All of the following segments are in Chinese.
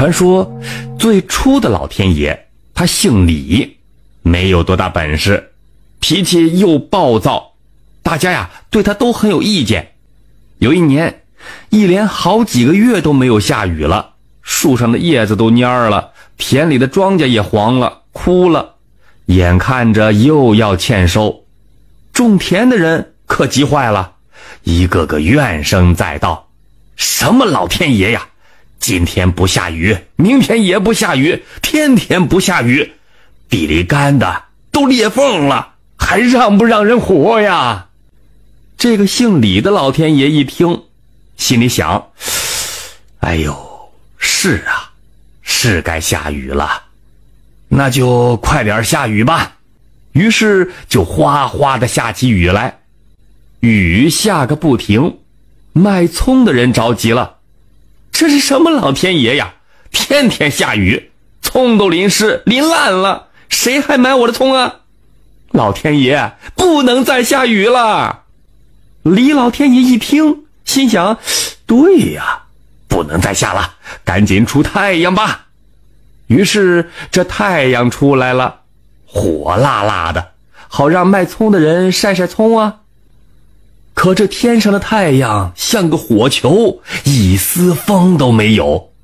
传说最初的老天爷他姓李，没有多大本事，脾气又暴躁，大家呀对他都很有意见。有一年，一连好几个月都没有下雨了，树上的叶子都蔫了，田里的庄稼也黄了、枯了，眼看着又要欠收，种田的人可急坏了，一个个怨声载道：“什么老天爷呀！”今天不下雨，明天也不下雨，天天不下雨，地里干的都裂缝了，还让不让人活呀？这个姓李的老天爷一听，心里想：“哎呦，是啊，是该下雨了，那就快点下雨吧。”于是就哗哗的下起雨来，雨下个不停，卖葱的人着急了。这是什么老天爷呀！天天下雨，葱都淋湿淋烂了，谁还买我的葱啊？老天爷，不能再下雨了！李老天爷一听，心想：对呀，不能再下了，赶紧出太阳吧。于是这太阳出来了，火辣辣的，好让卖葱的人晒晒葱啊。可这天上的太阳像个火球，一丝风都没有，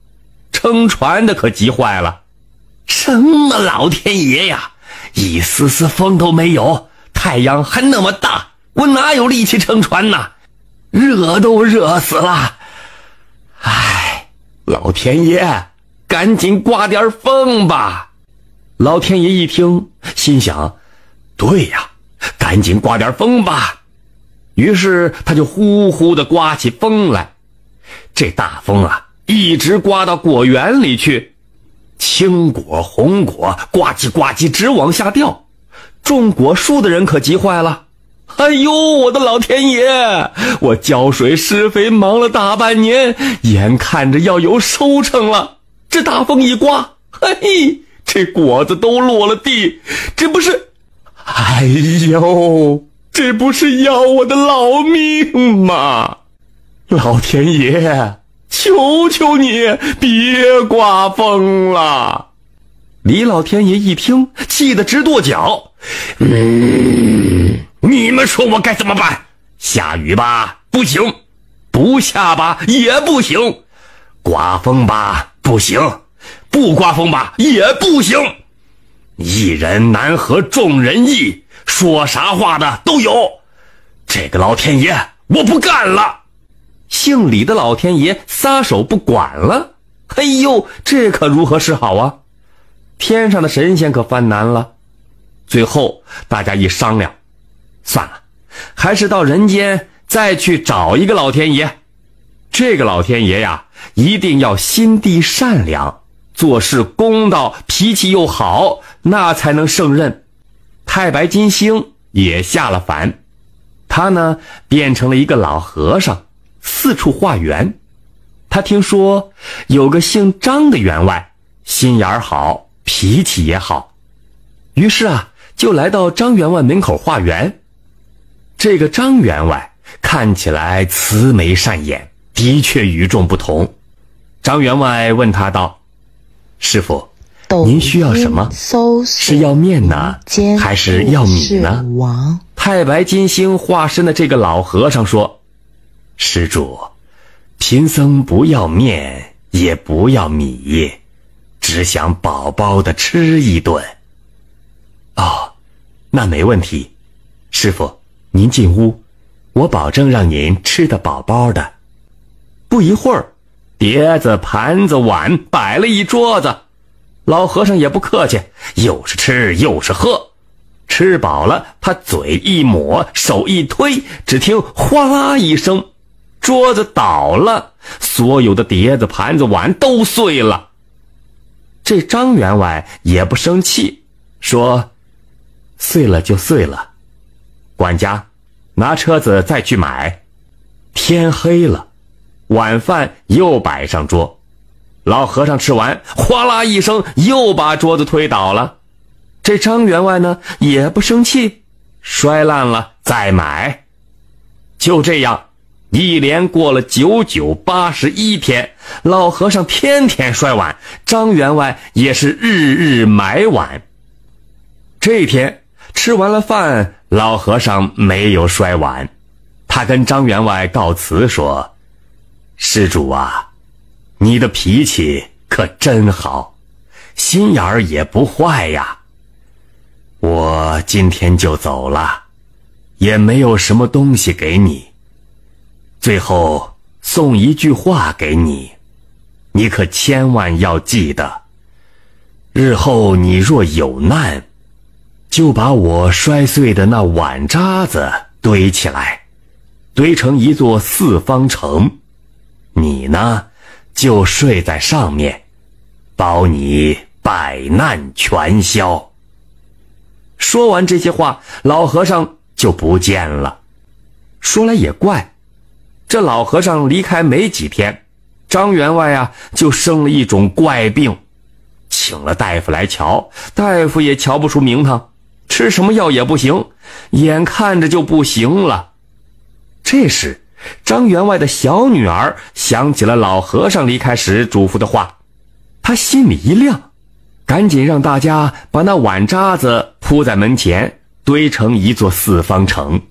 撑船的可急坏了。什么老天爷呀！一丝丝风都没有，太阳还那么大，我哪有力气撑船呢？热都热死了。唉，老天爷，赶紧刮点风吧！老天爷一听，心想：对呀，赶紧刮点风吧。于是他就呼呼的刮起风来，这大风啊，一直刮到果园里去，青果红果呱唧呱唧直往下掉，种果树的人可急坏了。哎呦，我的老天爷！我浇水施肥忙了大半年，眼看着要有收成了，这大风一刮，嘿，这果子都落了地，这不是？哎呦！这不是要我的老命吗？老天爷，求求你别刮风了！李老天爷一听，气得直跺脚。嗯，你们说我该怎么办？下雨吧，不行；不下吧，也不行；刮风吧，不行；不刮风吧，也不行。一人难合众人意。说啥话的都有，这个老天爷我不干了！姓李的老天爷撒手不管了。哎呦，这可如何是好啊？天上的神仙可犯难了。最后大家一商量，算了，还是到人间再去找一个老天爷。这个老天爷呀，一定要心地善良，做事公道，脾气又好，那才能胜任。太白金星也下了凡，他呢变成了一个老和尚，四处化缘。他听说有个姓张的员外，心眼儿好，脾气也好，于是啊就来到张员外门口化缘。这个张员外看起来慈眉善眼，的确与众不同。张员外问他道：“师傅。”您需要什么？是要面呢，还是要米呢？太白金星化身的这个老和尚说：“施主，贫僧不要面，也不要米，只想饱饱的吃一顿。”哦，那没问题。师傅，您进屋，我保证让您吃得饱饱的。不一会儿，碟子、盘子、碗摆了一桌子。老和尚也不客气，又是吃又是喝，吃饱了，他嘴一抹，手一推，只听哗啦一声，桌子倒了，所有的碟子、盘子、碗都碎了。这张员外也不生气，说：“碎了就碎了，管家，拿车子再去买。”天黑了，晚饭又摆上桌。老和尚吃完，哗啦一声，又把桌子推倒了。这张员外呢，也不生气，摔烂了再买。就这样，一连过了九九八十一天，老和尚天天摔碗，张员外也是日日买碗。这天吃完了饭，老和尚没有摔碗，他跟张员外告辞说：“施主啊，你的脾气可真好，心眼儿也不坏呀。我今天就走了，也没有什么东西给你。”最后送一句话给你，你可千万要记得。日后你若有难，就把我摔碎的那碗渣子堆起来，堆成一座四方城。你呢，就睡在上面，保你百难全消。说完这些话，老和尚就不见了。说来也怪。这老和尚离开没几天，张员外啊就生了一种怪病，请了大夫来瞧，大夫也瞧不出名堂，吃什么药也不行，眼看着就不行了。这时，张员外的小女儿想起了老和尚离开时嘱咐的话，她心里一亮，赶紧让大家把那碗渣子铺在门前，堆成一座四方城。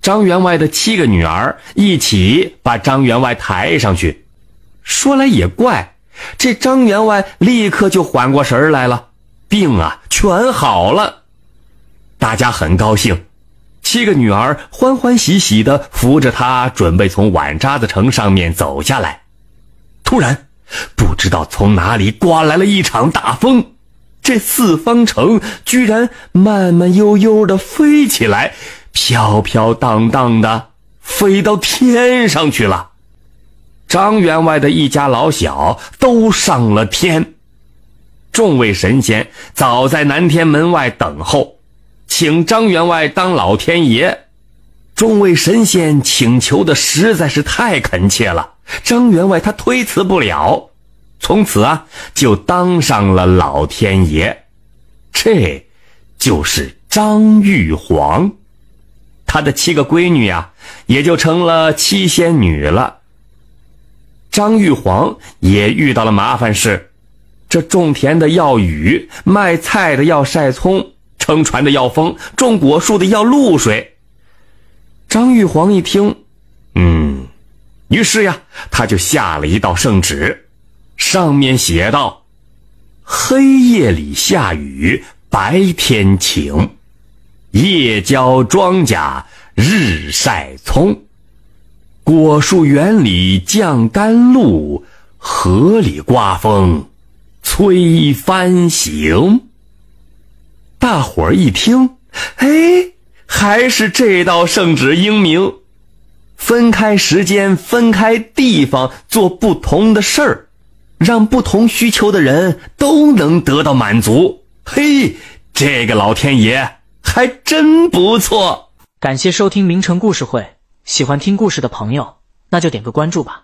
张员外的七个女儿一起把张员外抬上去。说来也怪，这张员外立刻就缓过神来了，病啊全好了。大家很高兴，七个女儿欢欢喜喜地扶着他，准备从碗渣子城上面走下来。突然，不知道从哪里刮来了一场大风，这四方城居然慢慢悠悠地飞起来。飘飘荡荡的飞到天上去了，张员外的一家老小都上了天。众位神仙早在南天门外等候，请张员外当老天爷。众位神仙请求的实在是太恳切了，张员外他推辞不了，从此啊就当上了老天爷。这，就是张玉皇。他的七个闺女呀，也就成了七仙女了。张玉皇也遇到了麻烦事，这种田的要雨，卖菜的要晒葱，撑船的要风，种果树的要露水。张玉皇一听，嗯，于是呀，他就下了一道圣旨，上面写道：“黑夜里下雨，白天晴。”夜浇庄稼，日晒葱，果树园里降甘露，河里刮风，催帆行。大伙儿一听，哎，还是这道圣旨英明，分开时间，分开地方，做不同的事儿，让不同需求的人都能得到满足。嘿，这个老天爷！还真不错。感谢收听名城故事会，喜欢听故事的朋友，那就点个关注吧。